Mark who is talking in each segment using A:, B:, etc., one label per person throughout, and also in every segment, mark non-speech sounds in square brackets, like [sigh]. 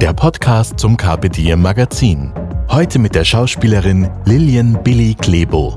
A: der Podcast zum Carpe Diem Magazin. Heute mit der Schauspielerin Lilian Billy Klebo.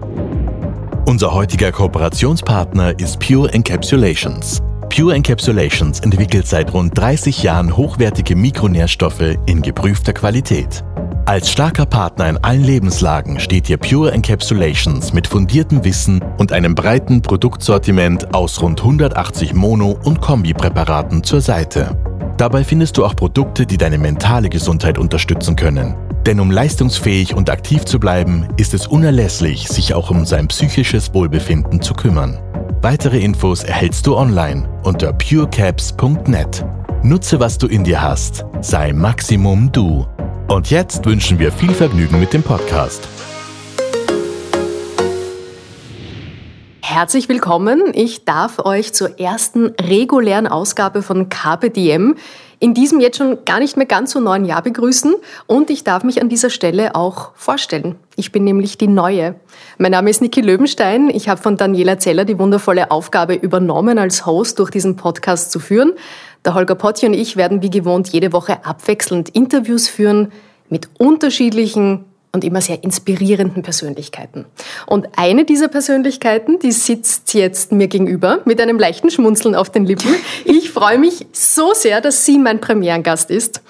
A: Unser heutiger Kooperationspartner ist Pure Encapsulations. Pure Encapsulations entwickelt seit rund 30 Jahren hochwertige Mikronährstoffe in geprüfter Qualität. Als starker Partner in allen Lebenslagen steht dir Pure Encapsulations mit fundiertem Wissen und einem breiten Produktsortiment aus rund 180 Mono- und Kombipräparaten zur Seite. Dabei findest du auch Produkte, die deine mentale Gesundheit unterstützen können. Denn um leistungsfähig und aktiv zu bleiben, ist es unerlässlich, sich auch um sein psychisches Wohlbefinden zu kümmern. Weitere Infos erhältst du online unter purecaps.net. Nutze, was du in dir hast. Sei Maximum du. Und jetzt wünschen wir viel Vergnügen mit dem Podcast.
B: Herzlich willkommen. Ich darf euch zur ersten regulären Ausgabe von Diem in diesem jetzt schon gar nicht mehr ganz so neuen Jahr begrüßen und ich darf mich an dieser Stelle auch vorstellen. Ich bin nämlich die Neue. Mein Name ist Niki Löwenstein. Ich habe von Daniela Zeller die wundervolle Aufgabe übernommen, als Host durch diesen Podcast zu führen. Der Holger Potti und ich werden wie gewohnt jede Woche abwechselnd Interviews führen mit unterschiedlichen und immer sehr inspirierenden Persönlichkeiten. Und eine dieser Persönlichkeiten, die sitzt jetzt mir gegenüber mit einem leichten Schmunzeln auf den Lippen. [laughs] Ich freue mich so sehr, dass sie mein Premierengast ist.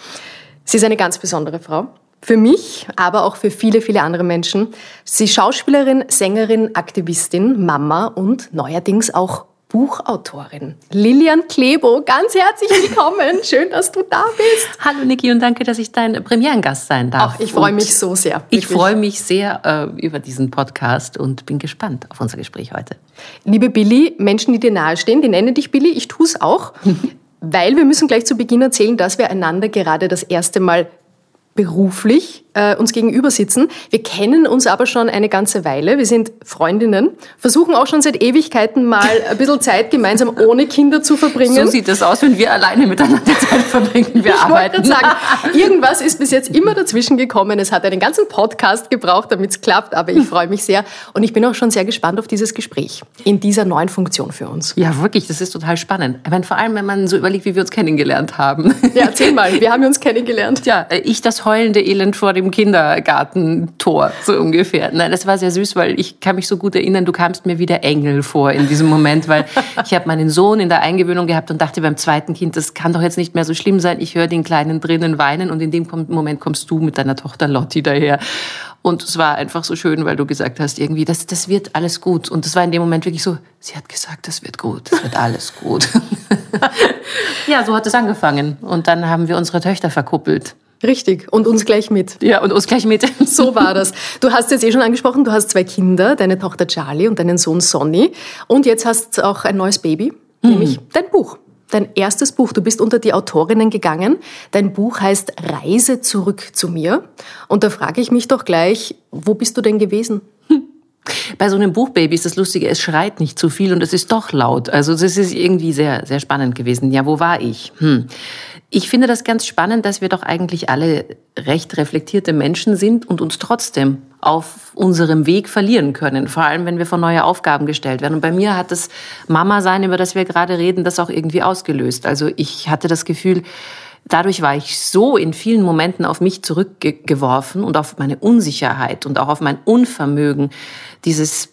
B: Sie ist eine ganz besondere Frau. Für mich, aber auch für viele, viele andere Menschen. Sie ist Schauspielerin, Sängerin, Aktivistin, Mama und neuerdings auch Buchautorin. Lilian Klebo, ganz herzlich willkommen. [laughs] Schön, dass du da bist.
C: Hallo Niki und danke, dass ich dein Premierengast sein darf.
B: Ach, ich freue mich so sehr.
C: Wirklich. Ich freue mich sehr äh, über diesen Podcast und bin gespannt auf unser Gespräch heute.
B: Liebe Billy, Menschen, die dir nahestehen, die nennen dich Billy, ich tue es auch. [laughs] weil wir müssen gleich zu Beginn erzählen, dass wir einander gerade das erste Mal beruflich äh, uns gegenüber sitzen. Wir kennen uns aber schon eine ganze Weile. Wir sind Freundinnen, versuchen auch schon seit Ewigkeiten mal ein bisschen Zeit gemeinsam ohne Kinder zu verbringen.
C: So sieht das aus, wenn wir alleine miteinander Zeit verbringen. Wir
B: ich
C: arbeiten.
B: sagen, irgendwas ist bis jetzt immer dazwischen gekommen. Es hat einen ganzen Podcast gebraucht, damit es klappt, aber ich freue mich sehr und ich bin auch schon sehr gespannt auf dieses Gespräch in dieser neuen Funktion für uns.
C: Ja, wirklich, das ist total spannend. Meine, vor allem, wenn man so überlegt, wie wir uns kennengelernt haben.
B: Ja, erzähl [laughs] mal, wie haben wir uns kennengelernt?
C: Ja, ich das heulende Elend vor dem Kindergartentor, so ungefähr. Nein, das war sehr süß, weil ich kann mich so gut erinnern, du kamst mir wie der Engel vor in diesem Moment, weil [laughs] ich habe meinen Sohn in der Eingewöhnung gehabt und dachte beim zweiten Kind, das kann doch jetzt nicht mehr so schlimm sein. Ich höre den Kleinen drinnen weinen und in dem Moment kommst du mit deiner Tochter Lotti daher. Und es war einfach so schön, weil du gesagt hast, irgendwie, das, das wird alles gut. Und das war in dem Moment wirklich so, sie hat gesagt, das wird gut, das wird alles gut. [laughs] [laughs] ja, so hat es angefangen. Und dann haben wir unsere Töchter verkuppelt.
B: Richtig. Und uns gleich mit.
C: Ja, und uns gleich mit. [laughs]
B: So war das. Du hast jetzt eh schon angesprochen, du hast zwei Kinder, deine Tochter Charlie und deinen Sohn Sonny. Und jetzt hast du auch ein neues Baby, mhm. nämlich dein Buch. Dein erstes Buch. Du bist unter die Autorinnen gegangen. Dein Buch heißt Reise zurück zu mir. Und da frage ich mich doch gleich, wo bist du denn gewesen? [laughs]
C: Bei so einem Buchbaby ist das Lustige, es schreit nicht zu viel und es ist doch laut. Also das ist irgendwie sehr, sehr spannend gewesen. Ja, wo war ich? Hm. Ich finde das ganz spannend, dass wir doch eigentlich alle recht reflektierte Menschen sind und uns trotzdem auf unserem Weg verlieren können, vor allem wenn wir vor neue Aufgaben gestellt werden. Und bei mir hat das Mama sein, über das wir gerade reden, das auch irgendwie ausgelöst. Also ich hatte das Gefühl, dadurch war ich so in vielen Momenten auf mich zurückgeworfen und auf meine Unsicherheit und auch auf mein Unvermögen, dieses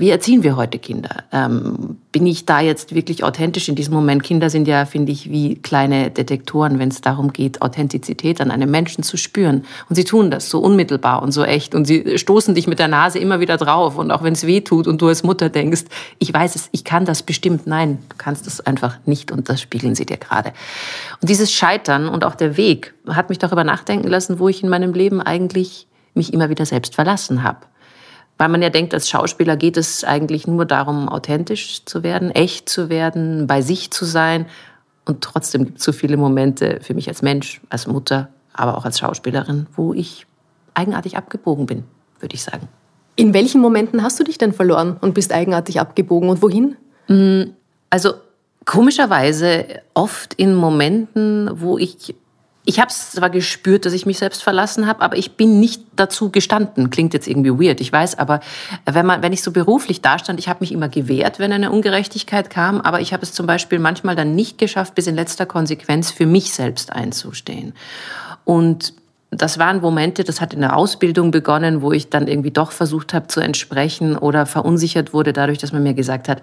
C: wie erziehen wir heute Kinder? Ähm, bin ich da jetzt wirklich authentisch in diesem Moment? Kinder sind ja, finde ich, wie kleine Detektoren, wenn es darum geht, Authentizität an einem Menschen zu spüren. Und sie tun das so unmittelbar und so echt. Und sie stoßen dich mit der Nase immer wieder drauf. Und auch wenn es weh tut und du als Mutter denkst, ich weiß es, ich kann das bestimmt. Nein, du kannst es einfach nicht und das spiegeln sie dir gerade. Und dieses Scheitern und auch der Weg hat mich darüber nachdenken lassen, wo ich in meinem Leben eigentlich mich immer wieder selbst verlassen habe weil man ja denkt, als Schauspieler geht es eigentlich nur darum, authentisch zu werden, echt zu werden, bei sich zu sein. Und trotzdem gibt es so viele Momente für mich als Mensch, als Mutter, aber auch als Schauspielerin, wo ich eigenartig abgebogen bin, würde ich sagen.
B: In welchen Momenten hast du dich denn verloren und bist eigenartig abgebogen und wohin?
C: Also komischerweise oft in Momenten, wo ich ich habe es zwar gespürt, dass ich mich selbst verlassen habe, aber ich bin nicht dazu gestanden. Klingt jetzt irgendwie weird, ich weiß, aber wenn, man, wenn ich so beruflich dastand, ich habe mich immer gewehrt, wenn eine Ungerechtigkeit kam, aber ich habe es zum Beispiel manchmal dann nicht geschafft, bis in letzter Konsequenz für mich selbst einzustehen. Und das waren Momente, das hat in der Ausbildung begonnen, wo ich dann irgendwie doch versucht habe zu entsprechen oder verunsichert wurde dadurch, dass man mir gesagt hat,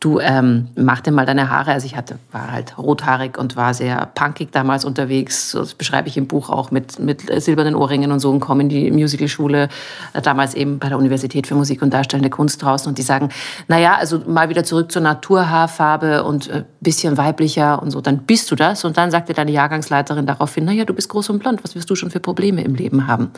C: du ähm, mach dir mal deine Haare. Also ich hatte, war halt rothaarig und war sehr punkig damals unterwegs. Das beschreibe ich im Buch auch mit, mit silbernen Ohrringen und so und komme in die Musicalschule, äh, damals eben bei der Universität für Musik und Darstellende Kunst draußen und die sagen, naja, also mal wieder zurück zur Naturhaarfarbe und äh, bisschen weiblicher und so, dann bist du das. Und dann sagte deine Jahrgangsleiterin daraufhin, naja, du bist groß und blond, was wirst du schon für Probleme im Leben haben?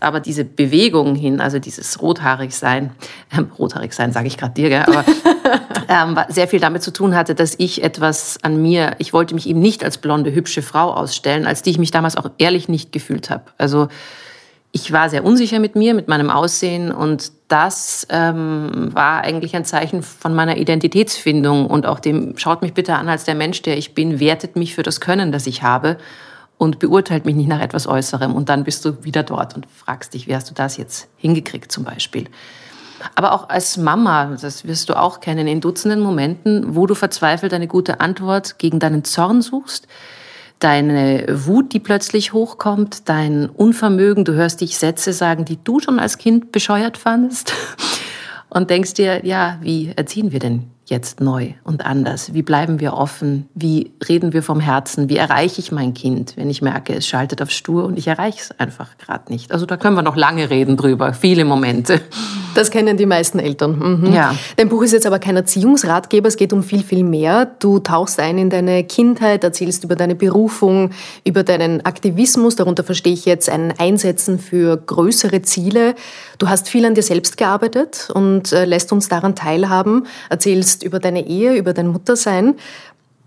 C: Aber diese Bewegung hin, also dieses rothaarig sein, äh, rothaarig sein sage ich gerade dir, gell? aber [laughs] ähm, sehr viel damit zu tun hatte, dass ich etwas an mir, ich wollte mich eben nicht als blonde, hübsche Frau ausstellen, als die ich mich damals auch ehrlich nicht gefühlt habe. Also ich war sehr unsicher mit mir, mit meinem Aussehen und das ähm, war eigentlich ein Zeichen von meiner Identitätsfindung und auch dem, schaut mich bitte an als der Mensch, der ich bin, wertet mich für das Können, das ich habe und beurteilt mich nicht nach etwas Äußerem. Und dann bist du wieder dort und fragst dich, wie hast du das jetzt hingekriegt zum Beispiel. Aber auch als Mama, das wirst du auch kennen, in Dutzenden Momenten, wo du verzweifelt eine gute Antwort gegen deinen Zorn suchst, deine Wut, die plötzlich hochkommt, dein Unvermögen, du hörst dich Sätze sagen, die du schon als Kind bescheuert fandest [laughs] und denkst dir, ja, wie erziehen wir denn jetzt neu und anders? Wie bleiben wir offen? Wie reden wir vom Herzen? Wie erreiche ich mein Kind, wenn ich merke, es schaltet auf stur und ich erreiche es einfach gerade nicht? Also da können wir noch lange reden drüber, viele Momente.
B: Das kennen die meisten Eltern. Mhm.
C: Ja.
B: Dein Buch ist jetzt aber kein Erziehungsratgeber, es geht um viel, viel mehr. Du tauchst ein in deine Kindheit, erzählst über deine Berufung, über deinen Aktivismus, darunter verstehe ich jetzt ein Einsetzen für größere Ziele. Du hast viel an dir selbst gearbeitet und äh, lässt uns daran teilhaben, erzählst über deine Ehe, über dein Muttersein.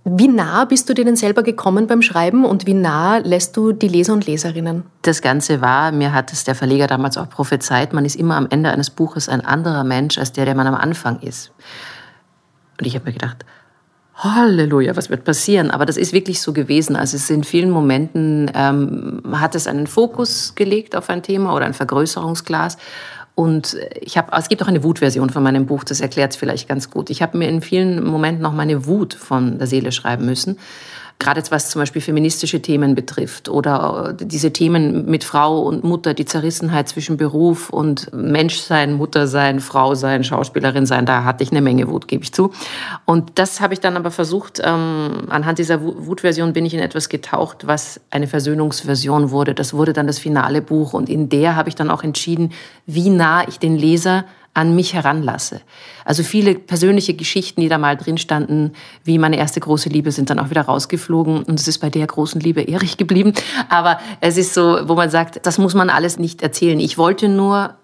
B: Wie nah bist du dir denn selber gekommen beim Schreiben und wie nah lässt du die Leser und Leserinnen?
C: Das Ganze war, mir hat es der Verleger damals auch prophezeit, man ist immer am Ende eines Buches ein anderer Mensch als der, der man am Anfang ist. Und ich habe mir gedacht, Halleluja, was wird passieren? Aber das ist wirklich so gewesen. Also es in vielen Momenten ähm, hat es einen Fokus gelegt auf ein Thema oder ein Vergrößerungsglas. Und ich habe, es gibt auch eine Wutversion von meinem Buch, das erklärt es vielleicht ganz gut. Ich habe mir in vielen Momenten noch meine Wut von der Seele schreiben müssen gerade jetzt was zum Beispiel feministische Themen betrifft oder äh, diese Themen mit Frau und Mutter, die Zerrissenheit zwischen Beruf und Menschsein, Muttersein, Frau sein, Schauspielerin sein, da hatte ich eine Menge Wut, gebe ich zu. Und das habe ich dann aber versucht, ähm, anhand dieser Wutversion bin ich in etwas getaucht, was eine Versöhnungsversion wurde. Das wurde dann das finale Buch und in der habe ich dann auch entschieden, wie nah ich den Leser an mich heranlasse. Also viele persönliche Geschichten, die da mal drin standen, wie meine erste große Liebe, sind dann auch wieder rausgeflogen und es ist bei der großen Liebe ehrlich [laughs] geblieben. Aber es ist so, wo man sagt, das muss man alles nicht erzählen. Ich wollte nur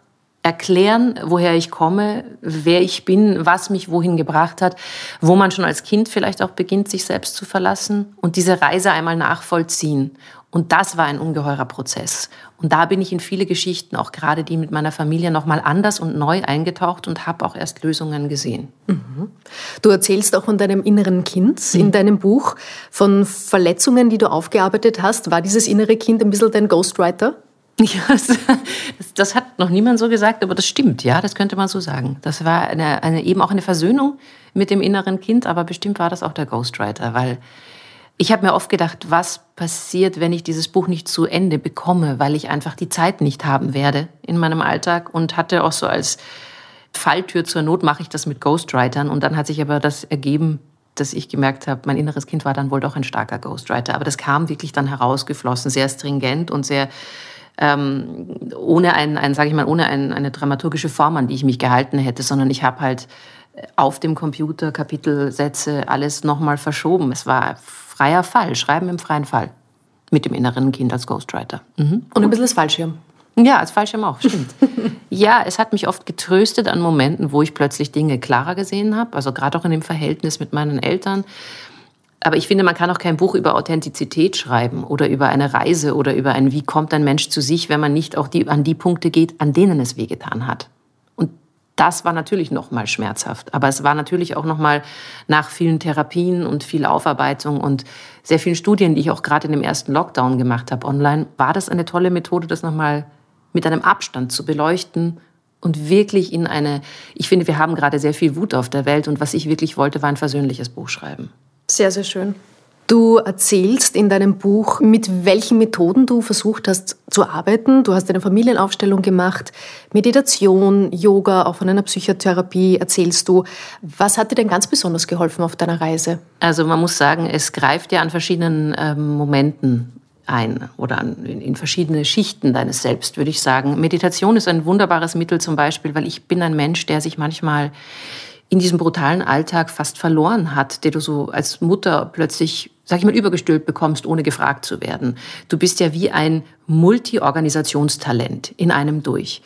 C: erklären, woher ich komme, wer ich bin, was mich wohin gebracht hat, wo man schon als Kind vielleicht auch beginnt, sich selbst zu verlassen und diese Reise einmal nachvollziehen. Und das war ein ungeheurer Prozess. Und da bin ich in viele Geschichten, auch gerade die mit meiner Familie, nochmal anders und neu eingetaucht und habe auch erst Lösungen gesehen.
B: Mhm. Du erzählst auch von deinem inneren Kind mhm. in deinem Buch, von Verletzungen, die du aufgearbeitet hast. War dieses innere Kind ein bisschen dein Ghostwriter? [laughs]
C: Ja, das, das, hat noch niemand so gesagt, aber das stimmt, ja, das könnte man so sagen. Das war eine, eine, eben auch eine Versöhnung mit dem inneren Kind, aber bestimmt war das auch der Ghostwriter, weil ich habe mir oft gedacht, was passiert, wenn ich dieses Buch nicht zu Ende bekomme, weil ich einfach die Zeit nicht haben werde in meinem Alltag und hatte auch so als Falltür zur Not mache ich das mit Ghostwritern und dann hat sich aber das ergeben, dass ich gemerkt habe, mein inneres Kind war dann wohl doch ein starker Ghostwriter, aber das kam wirklich dann herausgeflossen, sehr stringent und sehr ähm, ohne ein, ein sage ich mal, ohne ein, eine dramaturgische Form, an die ich mich gehalten hätte, sondern ich habe halt auf dem Computer Kapitelsätze alles nochmal verschoben. Es war freier Fall, Schreiben im freien Fall. Mit dem inneren Kind als Ghostwriter.
B: Mhm. Und ein bisschen als Fallschirm.
C: Ja, als Fallschirm auch, stimmt. [laughs] ja, es hat mich oft getröstet an Momenten, wo ich plötzlich Dinge klarer gesehen habe. Also gerade auch in dem Verhältnis mit meinen Eltern. Aber ich finde, man kann auch kein Buch über Authentizität schreiben oder über eine Reise oder über ein, wie kommt ein Mensch zu sich, wenn man nicht auch die, an die Punkte geht, an denen es wehgetan hat. Das war natürlich noch mal schmerzhaft. Aber es war natürlich auch noch mal nach vielen Therapien und viel Aufarbeitung und sehr vielen Studien, die ich auch gerade in dem ersten Lockdown gemacht habe online, war das eine tolle Methode, das noch mal mit einem Abstand zu beleuchten und wirklich in eine, ich finde, wir haben gerade sehr viel Wut auf der Welt und was ich wirklich wollte, war ein versöhnliches Buch schreiben.
B: Sehr, sehr schön. Du erzählst in deinem Buch, mit welchen Methoden du versucht hast zu arbeiten. Du hast eine Familienaufstellung gemacht, Meditation, Yoga, auch von einer Psychotherapie erzählst du. Was hat dir denn ganz besonders geholfen auf deiner Reise?
C: Also man muss sagen, es greift ja an verschiedenen ähm, Momenten ein oder an, in, verschiedene Schichten deines Selbst, würde ich sagen. Meditation ist ein wunderbares Mittel zum Beispiel, weil ich bin ein Mensch, der sich manchmal in diesem brutalen Alltag fast verloren hat, der du so als Mutter plötzlich, sag ich mal, übergestülpt bekommst, ohne gefragt zu werden. Du bist ja wie ein Multi-Organisationstalent in einem durch.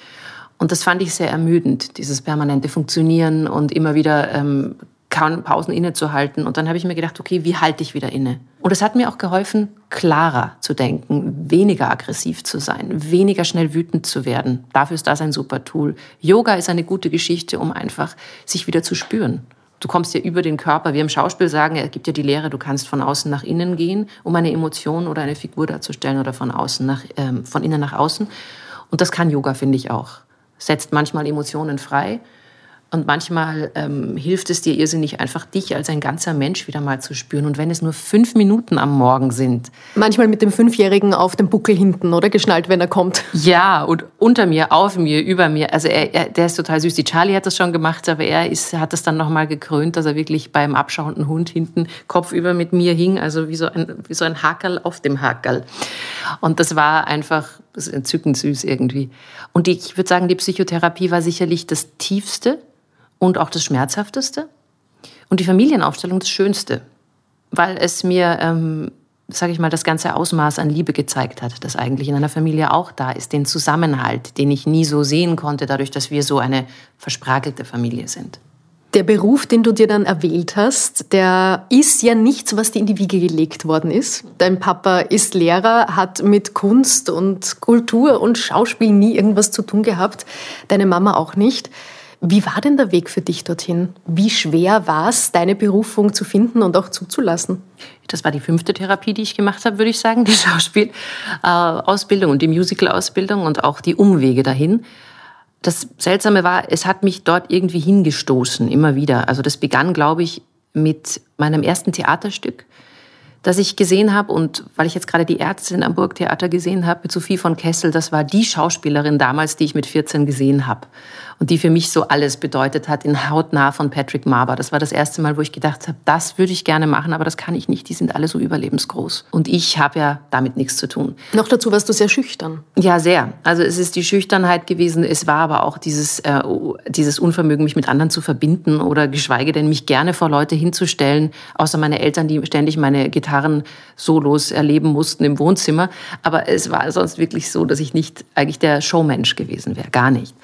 C: Und das fand ich sehr ermüdend, dieses permanente Funktionieren und immer wieder ähm, Pausen innezuhalten. Und dann habe ich mir gedacht, okay, wie halte ich wieder inne? Und es hat mir auch geholfen, klarer zu denken, weniger aggressiv zu sein, weniger schnell wütend zu werden. Dafür ist das ein super Tool. Yoga ist eine gute Geschichte, um einfach sich wieder zu spüren. Du kommst ja über den Körper. Wir im Schauspiel sagen, es gibt ja die Lehre, du kannst von außen nach innen gehen, um eine Emotion oder eine Figur darzustellen oder von außen nach, ähm, von innen nach außen. Und das kann Yoga, finde ich auch. Setzt manchmal Emotionen frei und manchmal ähm, hilft es dir irrsinnig, einfach dich als ein ganzer Mensch wieder mal zu spüren. Und wenn es nur fünf Minuten am Morgen sind.
B: Manchmal mit dem Fünfjährigen auf dem Buckel hinten, oder? Geschnallt, wenn er kommt.
C: Ja, und unter mir, auf mir, über mir. Also er, er, der ist total süß. Die Charlie hat das schon gemacht, aber er ist, hat das dann nochmal gekrönt, dass er wirklich beim abschauenden Hund hinten kopfüber mit mir hing. Also wie so ein, wie so ein Hakerl auf dem Hakerl. Und das war einfach das entzückend süß irgendwie. Und ich würde sagen, die Psychotherapie war sicherlich das Tiefste und auch das Schmerzhafteste und die Familienaufstellung das Schönste, weil es mir, ähm, sage ich mal, das ganze Ausmaß an Liebe gezeigt hat, das eigentlich in einer Familie auch da ist, den Zusammenhalt, den ich nie so sehen konnte, dadurch, dass wir so eine verspragelte Familie sind.
B: Der Beruf, den du dir dann erwählt hast, der ist ja nichts, was dir in die Wiege gelegt worden ist. Dein Papa ist Lehrer, hat mit Kunst und Kultur und Schauspiel nie irgendwas zu tun gehabt, deine Mama auch nicht. Wie war denn der Weg für dich dorthin? Wie schwer war es, deine Berufung zu finden und auch zuzulassen?
C: Das war die fünfte Therapie, die ich gemacht habe, würde ich sagen, die [laughs] Schauspielausbildung und die Musical-Ausbildung und auch die Umwege dahin. Das Seltsame war, es hat mich dort irgendwie hingestoßen, immer wieder. Also das begann, glaube ich, mit meinem ersten Theaterstück, das ich gesehen habe und weil ich jetzt gerade die Ärztin am Burgtheater gesehen habe mit Sophie von Kessel, das war die Schauspielerin damals, die ich mit 14 gesehen habe und die für mich so alles bedeutet hat, in Hautnah von Patrick Marber. Das war das erste Mal, wo ich gedacht habe, das würde ich gerne machen, aber das kann ich nicht. Die sind alle so überlebensgroß. Und ich habe ja damit nichts zu tun.
B: Noch dazu warst du sehr schüchtern.
C: Ja, sehr. Also es ist die Schüchternheit gewesen. Es war aber auch dieses, äh, dieses Unvermögen, mich mit anderen zu verbinden oder geschweige denn mich gerne vor Leute hinzustellen, außer meine Eltern, die ständig meine Gitarren-Solos erleben mussten im Wohnzimmer. Aber es war sonst wirklich so, dass ich nicht eigentlich der Showmensch gewesen wäre. Gar nicht.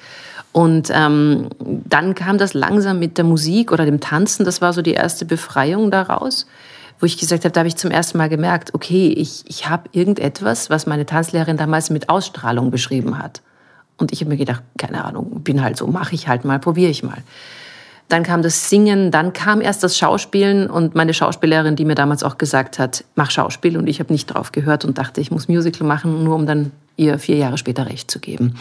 C: Und ähm, dann kam das langsam mit der Musik oder dem Tanzen. Das war so die erste Befreiung daraus, wo ich gesagt habe, da habe ich zum ersten Mal gemerkt, okay, ich, ich habe irgendetwas, was meine Tanzlehrerin damals mit Ausstrahlung beschrieben hat. Und ich habe mir gedacht, keine Ahnung, bin halt so, mache ich halt mal, probiere ich mal. Dann kam das Singen, dann kam erst das Schauspielen und meine Schauspielerin, die mir damals auch gesagt hat, mach Schauspiel. Und ich habe nicht drauf gehört und dachte, ich muss Musical machen, nur um dann ihr vier Jahre später recht zu geben.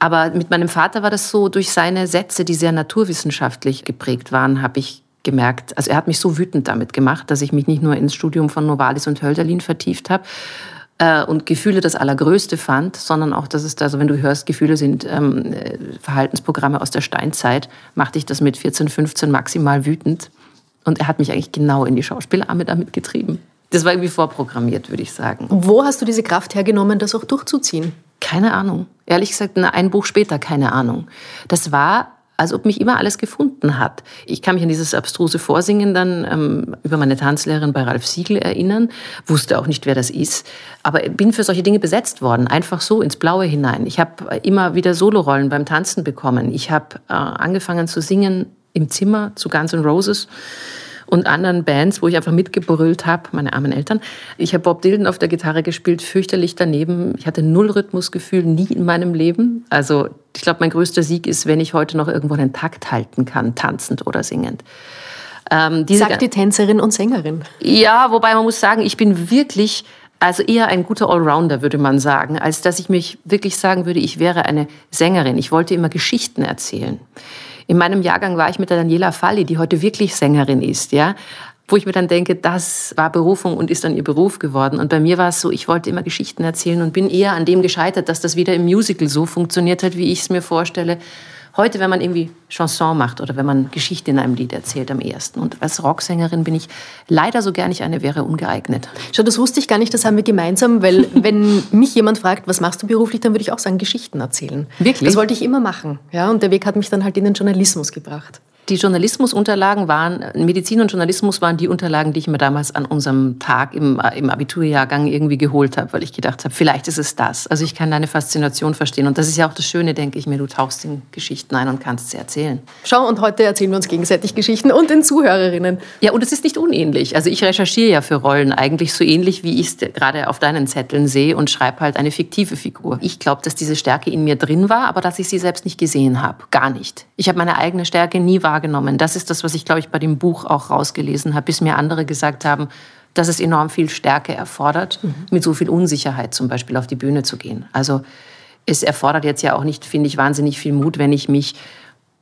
C: Aber mit meinem Vater war das so, durch seine Sätze, die sehr naturwissenschaftlich geprägt waren, habe ich gemerkt, also er hat mich so wütend damit gemacht, dass ich mich nicht nur ins Studium von Novalis und Hölderlin vertieft habe äh, und Gefühle das Allergrößte fand, sondern auch, dass es da, also wenn du hörst, Gefühle sind ähm, äh, Verhaltensprogramme aus der Steinzeit, machte ich das mit 14, 15 maximal wütend. Und er hat mich eigentlich genau in die Schauspielarme damit getrieben. Das war irgendwie vorprogrammiert, würde ich sagen.
B: Wo hast du diese Kraft hergenommen, das auch durchzuziehen?
C: Keine Ahnung. Ehrlich gesagt, ein Buch später, keine Ahnung. Das war, als ob mich immer alles gefunden hat. Ich kann mich an dieses abstruse Vorsingen dann ähm, über meine Tanzlehrerin bei Ralf Siegel erinnern, wusste auch nicht, wer das ist, aber bin für solche Dinge besetzt worden, einfach so ins Blaue hinein. Ich habe immer wieder Solorollen beim Tanzen bekommen. Ich habe äh, angefangen zu singen im Zimmer zu Guns N' Roses und anderen Bands, wo ich einfach mitgebrüllt habe, meine armen Eltern. Ich habe Bob Dylan auf der Gitarre gespielt, fürchterlich daneben. Ich hatte null Rhythmusgefühl, nie in meinem Leben. Also ich glaube, mein größter Sieg ist, wenn ich heute noch irgendwo einen Takt halten kann, tanzend oder singend.
B: Ähm, Sagt die Tänzerin und Sängerin.
C: Ja, wobei man muss sagen, ich bin wirklich also eher ein guter Allrounder, würde man sagen, als dass ich mich wirklich sagen würde, ich wäre eine Sängerin. Ich wollte immer Geschichten erzählen. In meinem Jahrgang war ich mit der Daniela Falli, die heute wirklich Sängerin ist, ja wo ich mir dann denke, das war Berufung und ist dann ihr Beruf geworden. Und bei mir war es so, ich wollte immer Geschichten erzählen und bin eher an dem gescheitert, dass das wieder im Musical so funktioniert hat, wie ich es mir vorstelle, heute, wenn man irgendwie Chanson macht oder wenn man Geschichte in einem Lied erzählt am ersten. Und als Rocksängerin bin ich leider so gern ich eine wäre ungeeignet.
B: Schau, das wusste ich gar nicht, das haben wir gemeinsam, weil [laughs] wenn mich jemand fragt, was machst du beruflich, dann würde ich auch sagen, Geschichten erzählen.
C: Wirklich?
B: Das wollte ich immer machen. Ja, und der Weg hat mich dann halt in den Journalismus gebracht.
C: Die Journalismusunterlagen waren, Medizin und Journalismus waren die Unterlagen, die ich mir damals an unserem Tag im, im Abiturjahrgang irgendwie geholt habe, weil ich gedacht habe, vielleicht ist es das. Also ich kann deine Faszination verstehen. Und das ist ja auch das Schöne, denke ich mir, du tauchst in Geschichten ein und kannst sie erzählen.
B: Schau, und heute erzählen wir uns gegenseitig Geschichten und den Zuhörerinnen.
C: Ja, und es ist nicht unähnlich. Also ich recherchiere ja für Rollen eigentlich so ähnlich, wie ich es gerade auf deinen Zetteln sehe und schreibe halt eine fiktive Figur. Ich glaube, dass diese Stärke in mir drin war, aber dass ich sie selbst nicht gesehen habe. Gar nicht. Ich habe meine eigene Stärke nie wahrgenommen wahrgenommen. Das ist das, was ich, glaube ich, bei dem Buch auch rausgelesen habe, bis mir andere gesagt haben, dass es enorm viel Stärke erfordert, mhm. mit so viel Unsicherheit zum Beispiel auf die Bühne zu gehen. Also es erfordert jetzt ja auch nicht, finde ich, wahnsinnig viel Mut, wenn ich mich,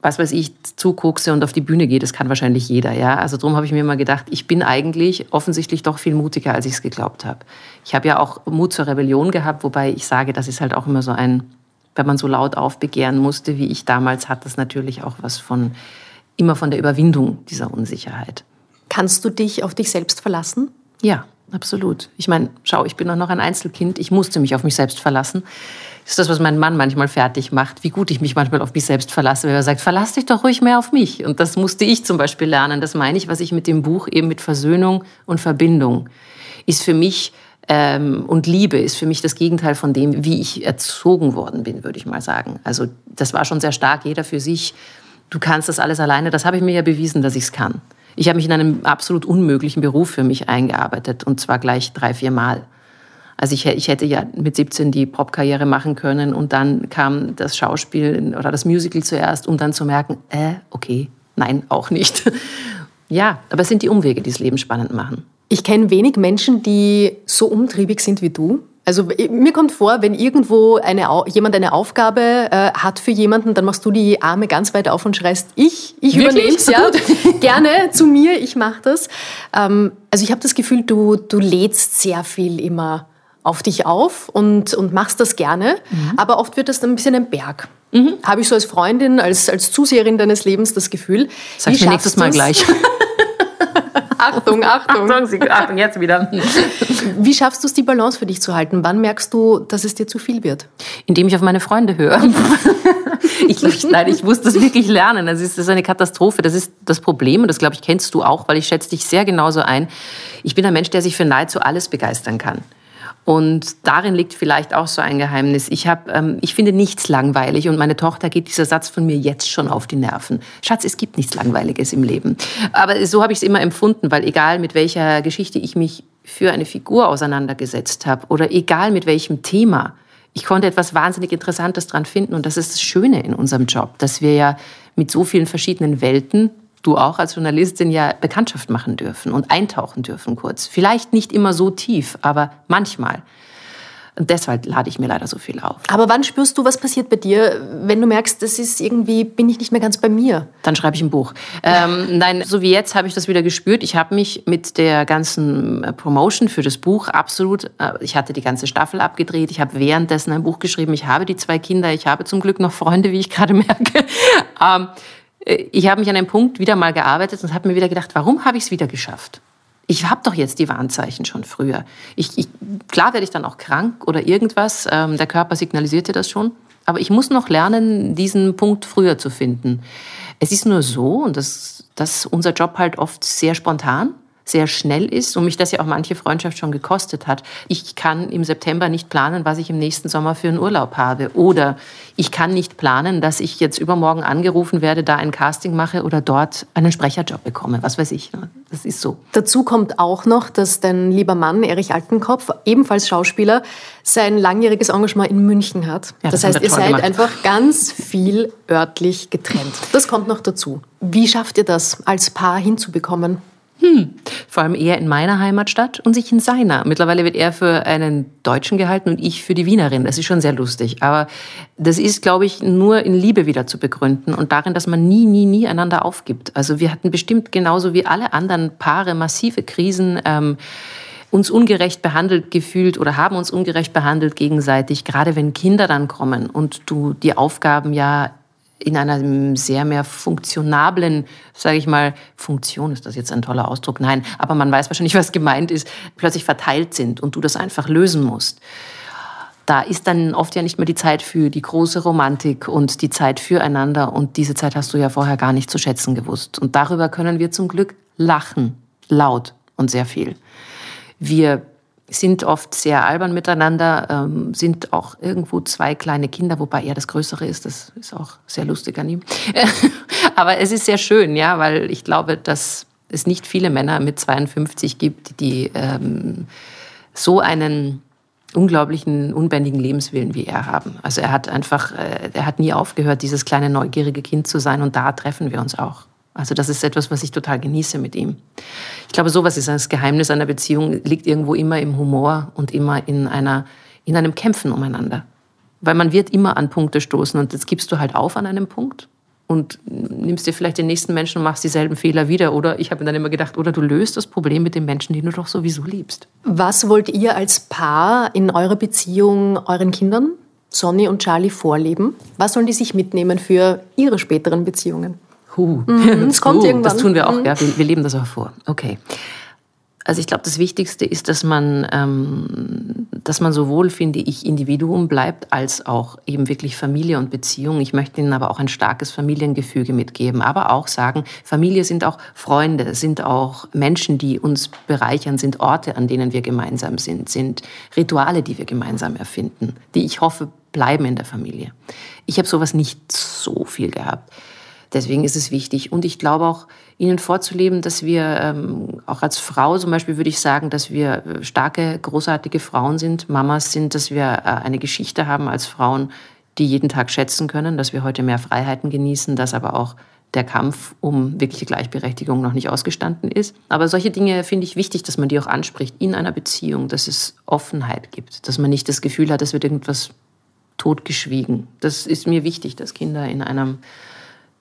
C: was weiß ich, zuguckse und auf die Bühne gehe. Das kann wahrscheinlich jeder. Ja? Also darum habe ich mir immer gedacht, ich bin eigentlich offensichtlich doch viel mutiger, als ich es geglaubt habe. Ich habe ja auch Mut zur Rebellion gehabt, wobei ich sage, das ist halt auch immer so ein, wenn man so laut aufbegehren musste, wie ich damals, hat das natürlich auch was von immer von der Überwindung dieser Unsicherheit.
B: Kannst du dich auf dich selbst verlassen?
C: Ja, absolut. Ich meine, schau, ich bin auch noch ein Einzelkind. Ich musste mich auf mich selbst verlassen. Das ist das, was mein Mann manchmal fertig macht, wie gut ich mich manchmal auf mich selbst verlasse, wenn er sagt, verlass dich doch ruhig mehr auf mich. Und das musste ich zum Beispiel lernen. Das meine ich, was ich mit dem Buch eben mit Versöhnung und Verbindung ist für mich ähm, und Liebe ist für mich das Gegenteil von dem, wie ich erzogen worden bin, würde ich mal sagen. Also das war schon sehr stark, jeder für sich du kannst das alles alleine. Das habe ich mir ja bewiesen, dass ich es kann. Ich habe mich in einem absolut unmöglichen Beruf für mich eingearbeitet und zwar gleich drei, vier Mal. Also ich, ich hätte ja mit 17 die Popkarriere machen können und dann kam das Schauspiel oder das Musical zuerst, um dann zu merken, äh, okay, nein, auch nicht. [laughs] ja, aber es sind die Umwege, die das Leben spannend machen.
B: Ich kenne wenig Menschen, die so umtriebig sind wie du. Also mir kommt vor, wenn irgendwo eine, jemand eine Aufgabe äh, hat für jemanden, dann machst du die Arme ganz weit auf und schreist, ich, ich übernehme es, ja, [laughs] gerne zu mir, ich mache das. Ähm, also ich habe das Gefühl, du, du lädst sehr viel immer auf dich auf und, und machst das gerne, mhm. aber oft wird das dann ein bisschen ein Berg. Mhm. Habe ich so als Freundin, als, als Zuseherin deines Lebens das Gefühl.
C: Sag mir nächstes Mal gleich. [laughs] [laughs]
B: Achtung, Achtung.
C: Achtung, Achtung, jetzt wieder. [laughs]
B: Wie schaffst du es, die Balance für dich zu halten? Wann merkst du, dass es dir zu viel wird?
C: Indem ich auf meine Freunde höre. [laughs] ich, ich, nein, ich muss das wirklich lernen. Das ist, das ist eine Katastrophe. Das ist das Problem. Und das, glaube ich, kennst du auch, weil ich schätze dich sehr genauso ein. Ich bin ein Mensch, der sich für nahezu alles begeistern kann. Und darin liegt vielleicht auch so ein Geheimnis. Ich, hab, ähm, ich finde nichts langweilig und meine Tochter geht dieser Satz von mir jetzt schon auf die Nerven. Schatz, es gibt nichts Langweiliges im Leben. Aber so habe ich es immer empfunden, weil egal mit welcher Geschichte ich mich für eine Figur auseinandergesetzt habe oder egal mit welchem Thema, ich konnte etwas wahnsinnig Interessantes dran finden. Und das ist das Schöne in unserem Job, dass wir ja mit so vielen verschiedenen Welten du auch als Journalistin ja Bekanntschaft machen dürfen und eintauchen dürfen kurz. Vielleicht nicht immer so tief, aber manchmal. Und deshalb lade ich mir leider so viel auf.
B: Aber wann spürst du, was passiert bei dir, wenn du merkst, das ist irgendwie, bin ich nicht mehr ganz bei mir?
C: Dann schreibe ich ein Buch. Ähm, nein, so wie jetzt habe ich das wieder gespürt. Ich habe mich mit der ganzen äh, Promotion für das Buch absolut, äh, ich hatte die ganze Staffel abgedreht, ich habe währenddessen ein Buch geschrieben, ich habe die zwei Kinder, ich habe zum Glück noch Freunde, wie ich gerade [laughs] merke. ähm, äh, ich habe mich an einem Punkt wieder mal gearbeitet und habe mir wieder gedacht, warum habe ich es wieder geschafft? Ich habe doch jetzt die Warnzeichen schon früher. Ich, ich, klar werde ich dann auch krank oder irgendwas. Ähm, der Körper signalisierte das schon. Aber ich muss noch lernen, diesen Punkt früher zu finden. Es ist nur so, und das, das ist unser Job halt oft sehr spontan, sehr schnell ist und mich das ja auch manche Freundschaft schon gekostet hat. Ich kann im September nicht planen, was ich im nächsten Sommer für einen Urlaub habe. Oder ich kann nicht planen, dass ich jetzt übermorgen angerufen werde, da ein Casting mache oder dort einen Sprecherjob bekomme. Was weiß ich. Ne? Das ist so.
B: Dazu kommt auch noch, dass dein lieber Mann, Erich Altenkopf, ebenfalls Schauspieler, sein langjähriges Engagement in München hat. Ja, das, das heißt, ihr seid gemacht. einfach ganz viel örtlich getrennt. Das kommt noch dazu. Wie schafft ihr das, als Paar hinzubekommen?
C: Hm. Vor allem er in meiner Heimatstadt und sich in seiner. Mittlerweile wird er für einen Deutschen gehalten und ich für die Wienerin. Das ist schon sehr lustig. Aber das ist, glaube ich, nur in Liebe wieder zu begründen und darin, dass man nie, nie, nie einander aufgibt. Also wir hatten bestimmt genauso wie alle anderen Paare massive Krisen. Ähm, uns ungerecht behandelt gefühlt oder haben uns ungerecht behandelt gegenseitig, gerade wenn Kinder dann kommen und du die Aufgaben ja in einer sehr mehr funktionablen, sage ich mal, Funktion ist das jetzt ein toller Ausdruck, nein, aber man weiß wahrscheinlich, was gemeint ist, plötzlich verteilt sind und du das einfach lösen musst. Da ist dann oft ja nicht mehr die Zeit für die große Romantik und die Zeit füreinander und diese Zeit hast du ja vorher gar nicht zu schätzen gewusst. Und darüber können wir zum Glück lachen, laut und sehr viel. Wir sind oft sehr albern miteinander, ähm, sind auch irgendwo zwei kleine Kinder, wobei er das Größere ist. Das ist auch sehr lustig an ihm. [laughs] Aber es ist sehr schön, ja, weil ich glaube, dass es nicht viele Männer mit 52 gibt, die ähm, so einen unglaublichen, unbändigen Lebenswillen wie er haben. Also er hat einfach, äh, er hat nie aufgehört, dieses kleine neugierige Kind zu sein und da treffen wir uns auch. Also das ist etwas, was ich total genieße mit ihm. Ich glaube, sowas ist das Geheimnis einer Beziehung, liegt irgendwo immer im Humor und immer in, einer, in einem Kämpfen umeinander. Weil man wird immer an Punkte stoßen und jetzt gibst du halt auf an einem Punkt und nimmst dir vielleicht den nächsten Menschen und machst dieselben Fehler wieder. Oder ich habe mir dann immer gedacht, oder du löst das Problem mit dem Menschen, den du doch sowieso liebst.
B: Was wollt ihr als Paar in eurer Beziehung euren Kindern, Sonny und Charlie, vorleben? Was sollen die sich mitnehmen für ihre späteren Beziehungen?
C: Huh. Mhm, [laughs] es kommt irgendwann. Das tun wir auch, mhm. ja, wir, wir, leben das auch vor. Okay. Also ich glaube, das Wichtigste ist, dass man, ähm, dass man sowohl, finde ich, Individuum bleibt, als auch eben wirklich Familie und Beziehung. Ich möchte Ihnen aber auch ein starkes Familiengefüge mitgeben, aber auch sagen, Familie sind auch Freunde, sind auch Menschen, die uns bereichern, sind Orte, an denen wir gemeinsam sind, sind Rituale, die wir gemeinsam erfinden, die ich hoffe, bleiben in der Familie. Ich habe sowas nicht so viel gehabt. Deswegen ist es wichtig. Und ich glaube auch, ihnen vorzuleben, dass wir ähm, auch als Frau zum Beispiel würde ich sagen, dass wir äh, starke, großartige Frauen sind, Mamas sind, dass wir äh, eine Geschichte haben als Frauen, die jeden Tag schätzen können, dass wir heute mehr Freiheiten genießen, dass aber auch der Kampf um wirkliche Gleichberechtigung noch nicht ausgestanden ist. Aber solche Dinge finde ich wichtig, dass man die auch anspricht in einer Beziehung, dass es Offenheit gibt, dass man nicht das Gefühl hat, es wird irgendwas totgeschwiegen. Das ist mir wichtig, dass Kinder in einem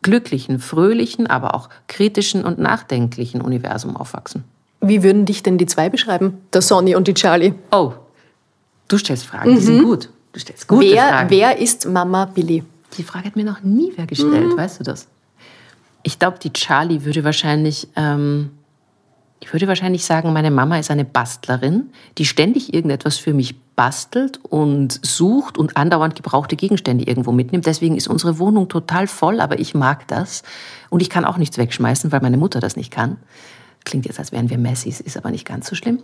C: glücklichen, fröhlichen, aber auch kritischen und nachdenklichen Universum aufwachsen.
B: Wie würden dich denn die zwei beschreiben, der Sonny und die Charlie?
C: Oh, du stellst Fragen, die sind mhm. gut. Du stellst gute
B: wer,
C: Fragen.
B: Wer ist Mama Billy?
C: Die Frage hat mir noch nie wer gestellt, mhm. weißt du das? Ich glaube, die Charlie würde wahrscheinlich ähm, ich würde wahrscheinlich sagen, meine Mama ist eine Bastlerin, die ständig irgendetwas für mich bastelt und sucht und andauernd gebrauchte Gegenstände irgendwo mitnimmt. Deswegen ist unsere Wohnung total voll, aber ich mag das. Und ich kann auch nichts wegschmeißen, weil meine Mutter das nicht kann. Klingt jetzt, als wären wir Messis, ist aber nicht ganz so schlimm.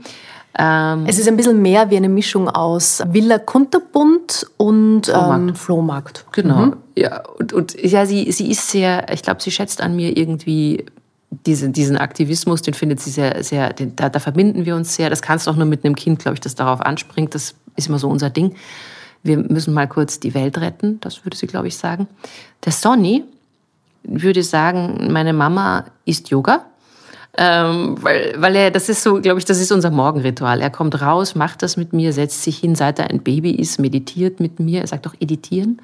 B: Ähm es ist ein bisschen mehr wie eine Mischung aus Villa Kunterbund und Flohmarkt. Ähm, Flohmarkt.
C: Genau. Mhm. Ja, und, und ja, sie, sie ist sehr, ich glaube, sie schätzt an mir irgendwie diese, diesen Aktivismus, den findet sie sehr, sehr, den, da, da verbinden wir uns sehr. Das kannst du auch nur mit einem Kind, glaube ich, das darauf anspringt. Das ist immer so unser Ding. Wir müssen mal kurz die Welt retten, das würde sie, glaube ich, sagen. Der Sonny würde sagen, meine Mama isst Yoga. Ähm, weil, weil er, das ist so, glaube ich, das ist unser Morgenritual. Er kommt raus, macht das mit mir, setzt sich hin, seit er ein Baby ist, meditiert mit mir. Er sagt auch editieren.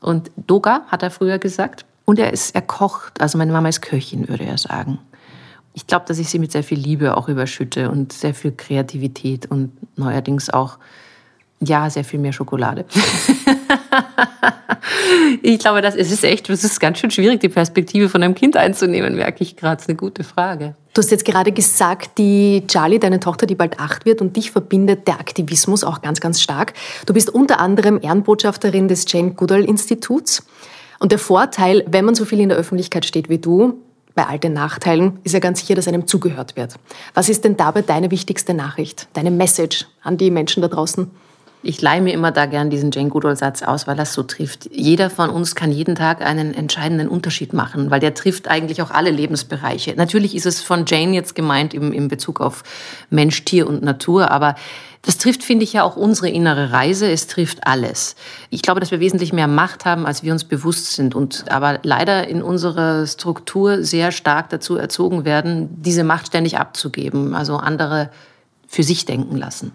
C: Und Doga hat er früher gesagt. Und er ist, er kocht. Also meine Mama ist Köchin, würde er sagen. Ich glaube, dass ich sie mit sehr viel Liebe auch überschütte und sehr viel Kreativität und neuerdings auch, ja, sehr viel mehr Schokolade. [laughs] ich glaube, das ist echt, es ist ganz schön schwierig, die Perspektive von einem Kind einzunehmen, merke ich gerade. Das ist eine gute Frage.
B: Du hast jetzt gerade gesagt, die Charlie, deine Tochter, die bald acht wird, und dich verbindet der Aktivismus auch ganz, ganz stark. Du bist unter anderem Ehrenbotschafterin des Jane Goodall Instituts. Und der Vorteil, wenn man so viel in der Öffentlichkeit steht wie du, Bei all den Nachteilen ist ja ganz sicher, dass einem zugehört wird. Was ist denn dabei deine wichtigste Nachricht, deine Message an die Menschen da draußen?
C: Ich leihe mir immer da gern diesen Jane Goodall-Satz aus, weil das so trifft. Jeder von uns kann jeden Tag einen entscheidenden Unterschied machen, weil der trifft eigentlich auch alle Lebensbereiche. Natürlich ist es von Jane jetzt gemeint im, im Bezug auf Mensch, Tier und Natur, aber das trifft, finde ich, ja auch unsere innere Reise. Es trifft alles. Ich glaube, dass wir wesentlich mehr Macht haben, als wir uns bewusst sind und aber leider in unserer Struktur sehr stark dazu erzogen werden, diese Macht ständig abzugeben, also andere für sich denken lassen.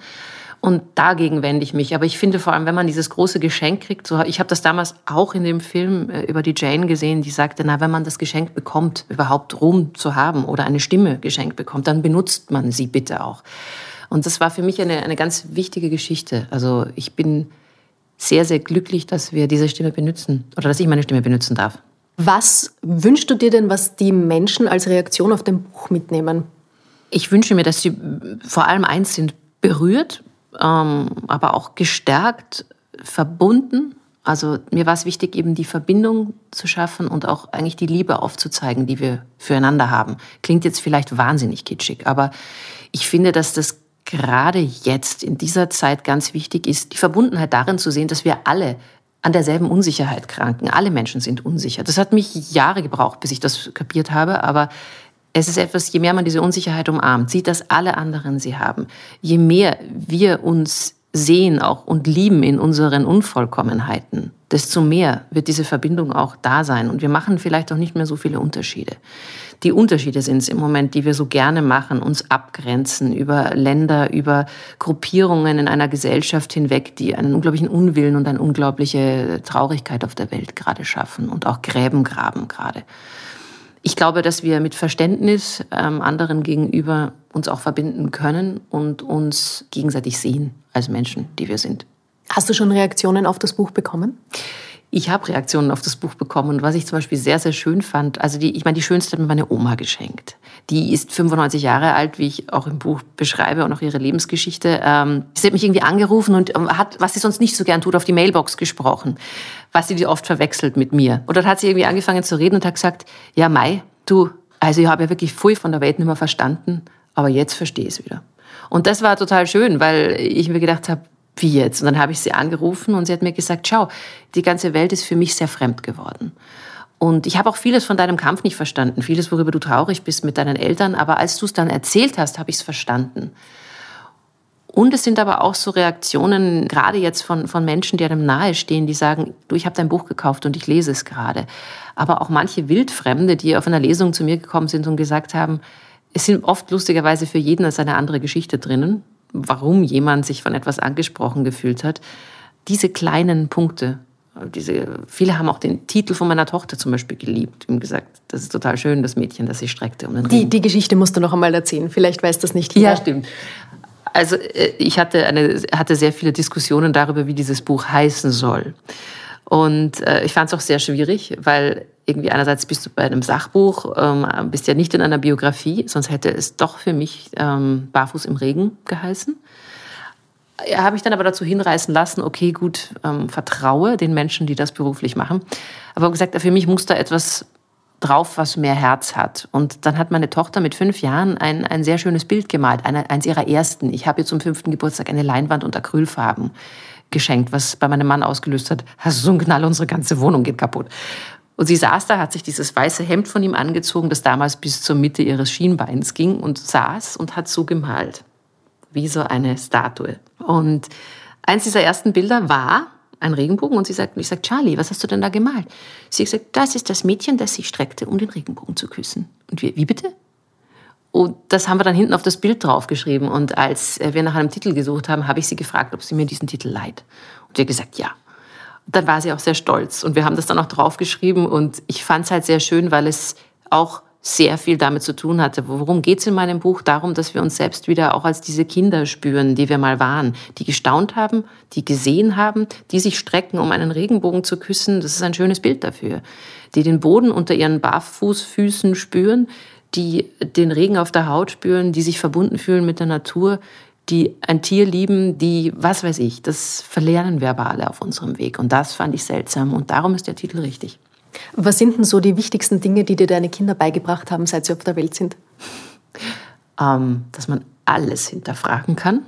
C: Und dagegen wende ich mich. Aber ich finde vor allem, wenn man dieses große Geschenk kriegt, so, ich habe das damals auch in dem Film äh, über die Jane gesehen, die sagte, na, wenn man das Geschenk bekommt, überhaupt Ruhm zu haben oder eine Stimme geschenkt bekommt, dann benutzt man sie bitte auch. Und das war für mich eine, eine ganz wichtige Geschichte. Also ich bin sehr, sehr glücklich, dass wir diese Stimme benutzen oder dass ich meine Stimme benutzen darf.
B: Was wünschst du dir denn, was die Menschen als Reaktion auf dein Buch mitnehmen?
C: Ich wünsche mir, dass sie vor allem eins sind, berührt ähm, aber auch gestärkt, verbunden. Also mir war es wichtig, eben die Verbindung zu schaffen und auch eigentlich die Liebe aufzuzeigen, die wir füreinander haben. Klingt jetzt vielleicht wahnsinnig kitschig, aber ich finde, dass das gerade jetzt in dieser Zeit ganz wichtig ist, die Verbundenheit darin zu sehen, dass wir alle an derselben Unsicherheit kranken. Alle Menschen sind unsicher. Das hat mich Jahre gebraucht, bis ich das kapiert habe, aber es ist etwas, je mehr man diese Unsicherheit umarmt, sieht, dass alle anderen sie haben, je mehr wir uns sehen auch und lieben in unseren Unvollkommenheiten, desto mehr wird diese Verbindung auch da sein. Und wir machen vielleicht auch nicht mehr so viele Unterschiede. Die Unterschiede sind es im Moment, die wir so gerne machen, uns abgrenzen über Länder, über Gruppierungen in einer Gesellschaft hinweg, die einen unglaublichen Unwillen und eine unglaubliche Traurigkeit auf der Welt gerade schaffen und auch Gräben graben gerade. Ich glaube, dass wir mit Verständnis ähm, anderen gegenüber uns auch verbinden können und uns gegenseitig sehen als Menschen, die wir sind.
B: Hast du schon Reaktionen auf das Buch bekommen?
C: Ich habe Reaktionen auf das Buch bekommen und was ich zum Beispiel sehr, sehr schön fand, also die, ich meine, die schönste hat mir meine Oma geschenkt. Die ist 95 Jahre alt, wie ich auch im Buch beschreibe und auch ihre Lebensgeschichte. Ähm, sie hat mich irgendwie angerufen und ähm, hat, was sie sonst nicht so gern tut, auf die Mailbox gesprochen, was sie oft verwechselt mit mir. Und dann hat sie irgendwie angefangen zu reden und hat gesagt, ja Mai, du, also ich habe ja wirklich voll von der Welt nicht mehr verstanden, aber jetzt verstehe ich es wieder. Und das war total schön, weil ich mir gedacht habe, wie jetzt? Und dann habe ich sie angerufen und sie hat mir gesagt, schau, die ganze Welt ist für mich sehr fremd geworden. Und ich habe auch vieles von deinem Kampf nicht verstanden, vieles, worüber du traurig bist mit deinen Eltern, aber als du es dann erzählt hast, habe ich es verstanden. Und es sind aber auch so Reaktionen, gerade jetzt von, von Menschen, die einem nahestehen, die sagen, du, ich habe dein Buch gekauft und ich lese es gerade. Aber auch manche Wildfremde, die auf einer Lesung zu mir gekommen sind und gesagt haben, es sind oft lustigerweise für jeden als eine andere Geschichte drinnen warum jemand sich von etwas angesprochen gefühlt hat. Diese kleinen Punkte, diese, viele haben auch den Titel von meiner Tochter zum Beispiel geliebt und gesagt, das ist total schön, das Mädchen, das sie streckte um den
B: die, die Geschichte musst du noch einmal erzählen, vielleicht weiß das nicht
C: jeder. Ja, stimmt. Also äh, ich hatte, eine, hatte sehr viele Diskussionen darüber, wie dieses Buch heißen soll. Und äh, ich fand es auch sehr schwierig, weil irgendwie einerseits bist du bei einem Sachbuch, ähm, bist ja nicht in einer Biografie, sonst hätte es doch für mich ähm, Barfuß im Regen geheißen. Ja, habe ich dann aber dazu hinreißen lassen, okay, gut, ähm, vertraue den Menschen, die das beruflich machen. Aber gesagt, für mich muss da etwas drauf, was mehr Herz hat. Und dann hat meine Tochter mit fünf Jahren ein, ein sehr schönes Bild gemalt, eine, eins ihrer ersten. Ich habe ihr zum fünften Geburtstag eine Leinwand und Acrylfarben geschenkt, was bei meinem Mann ausgelöst hat, hast [laughs] du so einen Knall, unsere ganze Wohnung geht kaputt. Und sie saß da, hat sich dieses weiße Hemd von ihm angezogen, das damals bis zur Mitte ihres Schienbeins ging und saß und hat so gemalt. Wie so eine Statue. Und eins dieser ersten Bilder war ein Regenbogen und sie sagt, ich sage, Charlie, was hast du denn da gemalt? Sie gesagt, das ist das Mädchen, das sich streckte, um den Regenbogen zu küssen. Und wir, wie bitte? Und das haben wir dann hinten auf das Bild draufgeschrieben. Und als wir nach einem Titel gesucht haben, habe ich sie gefragt, ob sie mir diesen Titel leiht. Und sie hat gesagt, ja. Und dann war sie auch sehr stolz. Und wir haben das dann auch draufgeschrieben. Und ich fand es halt sehr schön, weil es auch sehr viel damit zu tun hatte. Worum geht es in meinem Buch? Darum, dass wir uns selbst wieder auch als diese Kinder spüren, die wir mal waren, die gestaunt haben, die gesehen haben, die sich strecken, um einen Regenbogen zu küssen. Das ist ein schönes Bild dafür. Die den Boden unter ihren Barfußfüßen spüren, die den Regen auf der Haut spüren, die sich verbunden fühlen mit der Natur, die ein Tier lieben, die, was weiß ich, das verlernen wir aber alle auf unserem Weg. Und das fand ich seltsam und darum ist der Titel richtig.
B: Was sind denn so die wichtigsten Dinge, die dir deine Kinder beigebracht haben, seit sie auf der Welt sind?
C: Ähm, dass man alles hinterfragen kann.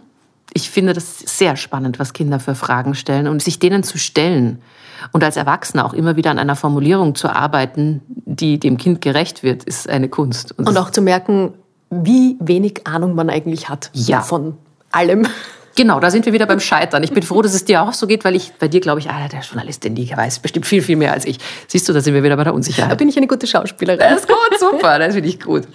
C: Ich finde das sehr spannend, was Kinder für Fragen stellen und sich denen zu stellen und als Erwachsener auch immer wieder an einer Formulierung zu arbeiten, die dem Kind gerecht wird, ist eine Kunst.
B: Und, und auch zu merken, wie wenig Ahnung man eigentlich hat
C: ja.
B: von allem.
C: Genau, da sind wir wieder beim Scheitern. Ich bin froh, dass es dir auch so geht, weil ich bei dir glaube ich, ah, der Journalistin, die weiß bestimmt viel, viel mehr als ich. Siehst du, da sind wir wieder bei der Unsicherheit.
B: Da bin ich eine gute Schauspielerin.
C: Das ist gut, super, das finde ich gut.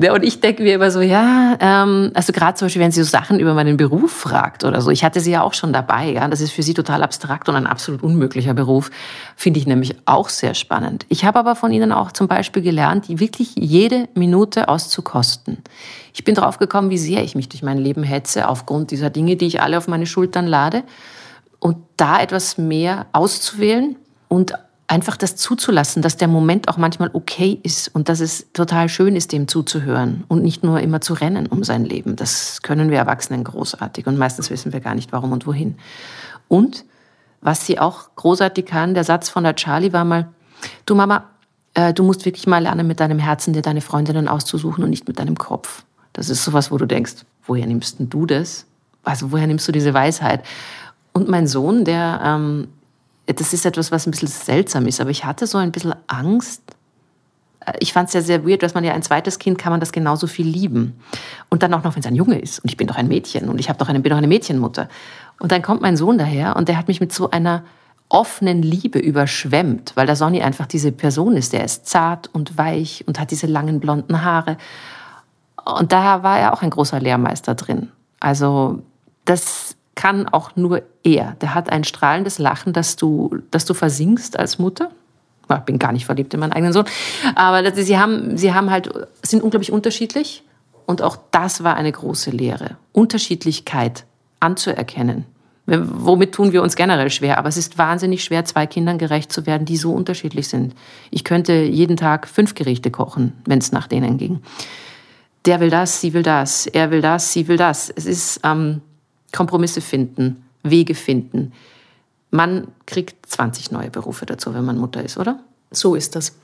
C: Ja, und ich denke mir immer so, ja, ähm, also gerade zum Beispiel, wenn sie so Sachen über meinen Beruf fragt oder so. Ich hatte sie ja auch schon dabei, ja. Das ist für sie total abstrakt und ein absolut unmöglicher Beruf. Finde ich nämlich auch sehr spannend. Ich habe aber von ihnen auch zum Beispiel gelernt, wirklich jede Minute auszukosten. Ich bin drauf gekommen, wie sehr ich mich durch mein Leben hetze aufgrund dieser Dinge, die ich alle auf meine Schultern lade. Und da etwas mehr auszuwählen und einfach das zuzulassen, dass der Moment auch manchmal okay ist und dass es total schön ist, dem zuzuhören und nicht nur immer zu rennen um sein Leben. Das können wir Erwachsenen großartig und meistens wissen wir gar nicht, warum und wohin. Und was sie auch großartig kann, der Satz von der Charlie war mal, du Mama, äh, du musst wirklich mal lernen, mit deinem Herzen dir deine Freundinnen auszusuchen und nicht mit deinem Kopf. Das ist sowas, wo du denkst, woher nimmst denn du das? Also woher nimmst du diese Weisheit? Und mein Sohn, der, ähm, das ist etwas, was ein bisschen seltsam ist, aber ich hatte so ein bisschen Angst. Ich fand es ja sehr weird, dass man ja ein zweites Kind kann man das genauso viel lieben. Und dann auch noch, wenn es ein Junge ist. Und ich bin doch ein Mädchen und ich doch eine, bin doch eine Mädchenmutter. Und dann kommt mein Sohn daher und der hat mich mit so einer offenen Liebe überschwemmt, weil der Sonny einfach diese Person ist. Der ist zart und weich und hat diese langen blonden Haare. Und da war er auch ein großer Lehrmeister drin. Also das kann auch nur er. Der hat ein strahlendes Lachen, dass du, dass du versinkst als Mutter. Ich bin gar nicht verliebt in meinen eigenen Sohn. Aber sie, haben, sie haben halt, sind unglaublich unterschiedlich. Und auch das war eine große Lehre. Unterschiedlichkeit anzuerkennen. Womit tun wir uns generell schwer? Aber es ist wahnsinnig schwer, zwei Kindern gerecht zu werden, die so unterschiedlich sind. Ich könnte jeden Tag fünf Gerichte kochen, wenn es nach denen ging der will das, sie will das, er will das, sie will das. Es ist ähm, Kompromisse finden, Wege finden. Man kriegt 20 neue Berufe dazu, wenn man Mutter ist, oder?
B: So ist das.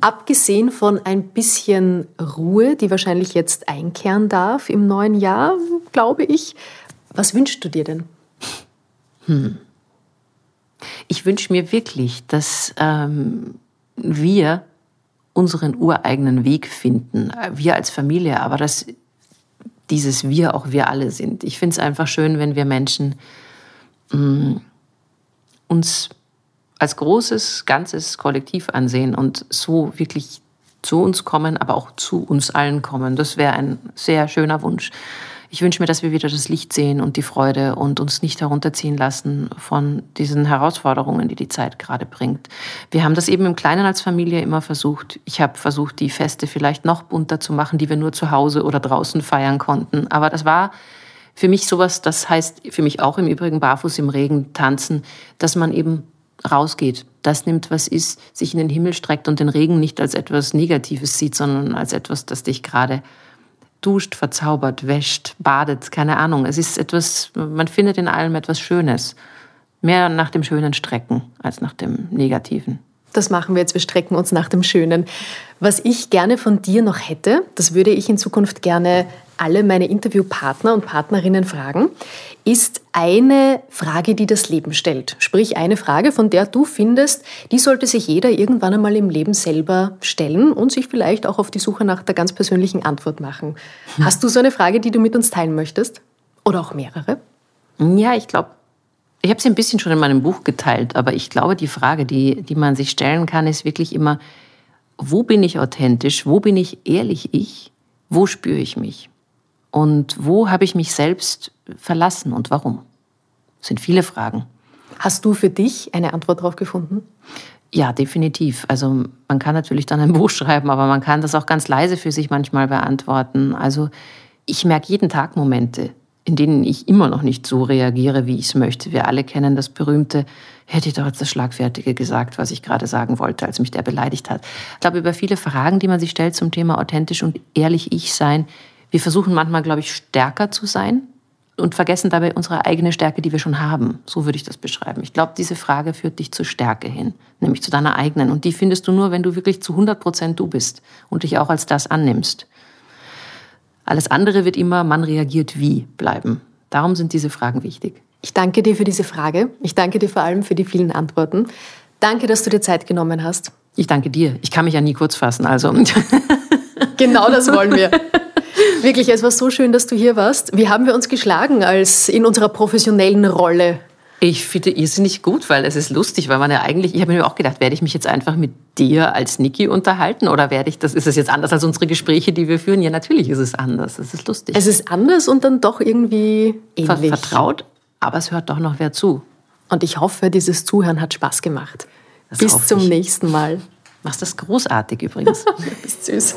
B: Abgesehen von ein bisschen Ruhe, die wahrscheinlich jetzt einkehren darf im neuen Jahr, glaube ich, was wünschst du dir denn?
C: Hm. Ich wünsche mir wirklich, dass ähm, wir unseren ureigenen Weg finden. Wir als Familie, aber dass dieses Wir auch wir alle sind. Ich finde es einfach schön, wenn wir Menschen mh, mm, uns als großes, ganzes Kollektiv ansehen und so wirklich zu uns kommen, aber auch zu uns allen kommen. Das wäre ein sehr schöner Wunsch. Ich wünsche mir, dass wir wieder das Licht sehen und die Freude und uns nicht herunterziehen lassen von diesen Herausforderungen, die die Zeit gerade bringt. Wir haben das eben im Kleinen als Familie immer versucht. Ich habe versucht, die Feste vielleicht noch bunter zu machen, die wir nur zu Hause oder draußen feiern konnten. Aber das war für mich sowas, das heißt für mich auch im Übrigen barfuß im Regen tanzen, dass man eben rausgeht, das nimmt, was ist, sich in den Himmel streckt und den Regen nicht als etwas Negatives sieht, sondern als etwas, das dich gerade duscht, verzaubert, wäscht, badet, keine Ahnung. Es ist etwas, man findet in allem etwas Schönes. Mehr nach dem Schönen strecken als nach dem Negativen.
B: Das machen wir jetzt, wir strecken uns nach dem Schönen. Was ich gerne von dir noch hätte, das würde ich in Zukunft gerne alle meine Interviewpartner und Partnerinnen fragen, ist eine Frage, die das Leben stellt. Sprich eine Frage, von der du findest, die sollte sich jeder irgendwann einmal im Leben selber stellen und sich vielleicht auch auf die Suche nach der ganz persönlichen Antwort machen. Hm. Hast du so eine Frage, die du mit uns teilen möchtest? Oder auch mehrere?
C: Ja, ich glaube, ich habe sie ein bisschen schon in meinem Buch geteilt, aber ich glaube, die Frage, die, die man sich stellen kann, ist wirklich immer, wo bin ich authentisch? Wo bin ich ehrlich ich? Wo spüre ich mich? Und wo habe ich mich selbst verlassen und warum? Das sind viele Fragen.
B: Hast du für dich eine Antwort darauf gefunden?
C: Ja, definitiv. Also man kann natürlich dann ein [laughs] Buch schreiben, aber man kann das auch ganz leise für sich manchmal beantworten. Also ich merke jeden Tag Momente, in denen ich immer noch nicht so reagiere, wie ich es möchte. Wir alle kennen das berühmte, hätte ich doch jetzt das Schlagfertige gesagt, was ich gerade sagen wollte, als mich der beleidigt hat. Ich glaube, über viele Fragen, die man sich stellt zum Thema authentisch und ehrlich ich sein, wir versuchen manchmal, glaube ich, stärker zu sein, und vergessen dabei unsere eigene Stärke, die wir schon haben. So würde ich das beschreiben. Ich glaube, diese Frage führt dich zur Stärke hin, nämlich zu deiner eigenen. Und die findest du nur, wenn du wirklich zu 100 Prozent du bist und dich auch als das annimmst. Alles andere wird immer, man reagiert wie bleiben. Darum sind diese Fragen wichtig.
B: Ich danke dir für diese Frage. Ich danke dir vor allem für die vielen Antworten. Danke, dass du dir Zeit genommen hast.
C: Ich danke dir. Ich kann mich ja nie kurz fassen, also. [laughs]
B: genau das wollen wir. Wirklich, es war so schön, dass du hier warst. Wie haben wir uns geschlagen als in unserer professionellen Rolle?
C: Ich finde irrsinnig gut, weil es ist lustig, weil man ja eigentlich, ich habe mir auch gedacht, werde ich mich jetzt einfach mit dir als Niki unterhalten oder werde ich das, ist es jetzt anders als unsere Gespräche, die wir führen? Ja, natürlich ist es anders. Es ist lustig.
B: Es ist anders und dann doch irgendwie ähnlich.
C: Vertraut, aber es hört doch noch wer zu.
B: Und ich hoffe, dieses Zuhören hat Spaß gemacht. Das Bis zum ich. nächsten Mal.
C: Machst das großartig übrigens. [laughs]
B: Bist süß.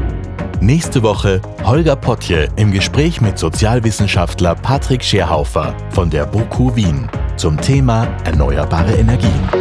A: Nächste Woche Holger Potje im Gespräch mit Sozialwissenschaftler Patrick Scherhaufer von der BOKU Wien zum Thema erneuerbare Energien.